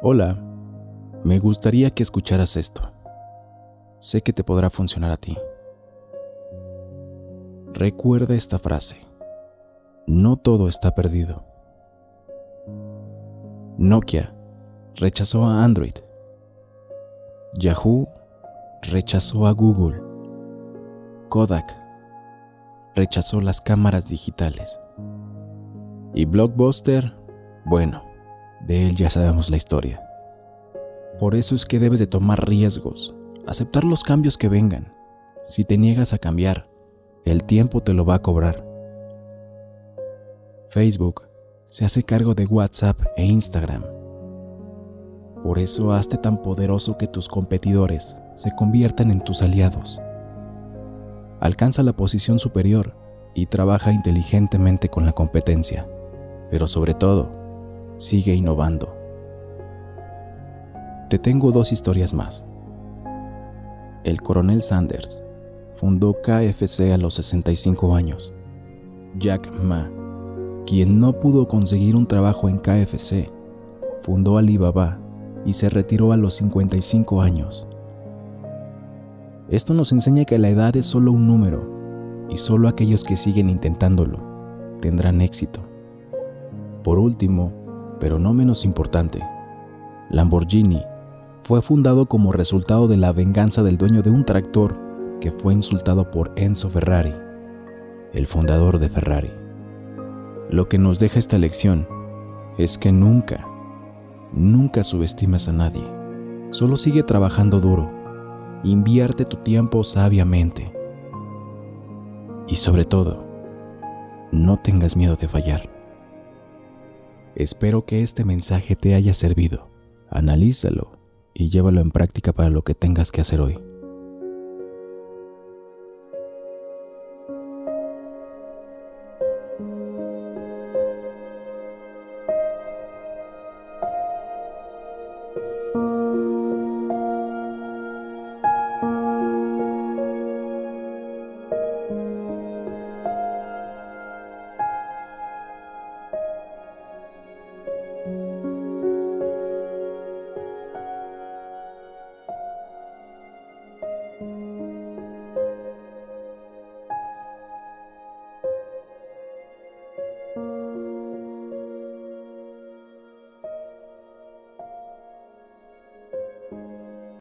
Hola, me gustaría que escucharas esto. Sé que te podrá funcionar a ti. Recuerda esta frase. No todo está perdido. Nokia rechazó a Android. Yahoo rechazó a Google. Kodak rechazó las cámaras digitales. Y Blockbuster, bueno, de él ya sabemos la historia. Por eso es que debes de tomar riesgos, aceptar los cambios que vengan. Si te niegas a cambiar, el tiempo te lo va a cobrar. Facebook se hace cargo de WhatsApp e Instagram. Por eso hazte tan poderoso que tus competidores se conviertan en tus aliados. Alcanza la posición superior y trabaja inteligentemente con la competencia, pero sobre todo, sigue innovando. Te tengo dos historias más. El coronel Sanders fundó KFC a los 65 años. Jack Ma, quien no pudo conseguir un trabajo en KFC, fundó Alibaba y se retiró a los 55 años. Esto nos enseña que la edad es solo un número y solo aquellos que siguen intentándolo tendrán éxito. Por último, pero no menos importante, Lamborghini fue fundado como resultado de la venganza del dueño de un tractor que fue insultado por Enzo Ferrari, el fundador de Ferrari. Lo que nos deja esta lección es que nunca, nunca subestimes a nadie. Solo sigue trabajando duro. Invierte tu tiempo sabiamente. Y sobre todo, no tengas miedo de fallar. Espero que este mensaje te haya servido. Analízalo y llévalo en práctica para lo que tengas que hacer hoy.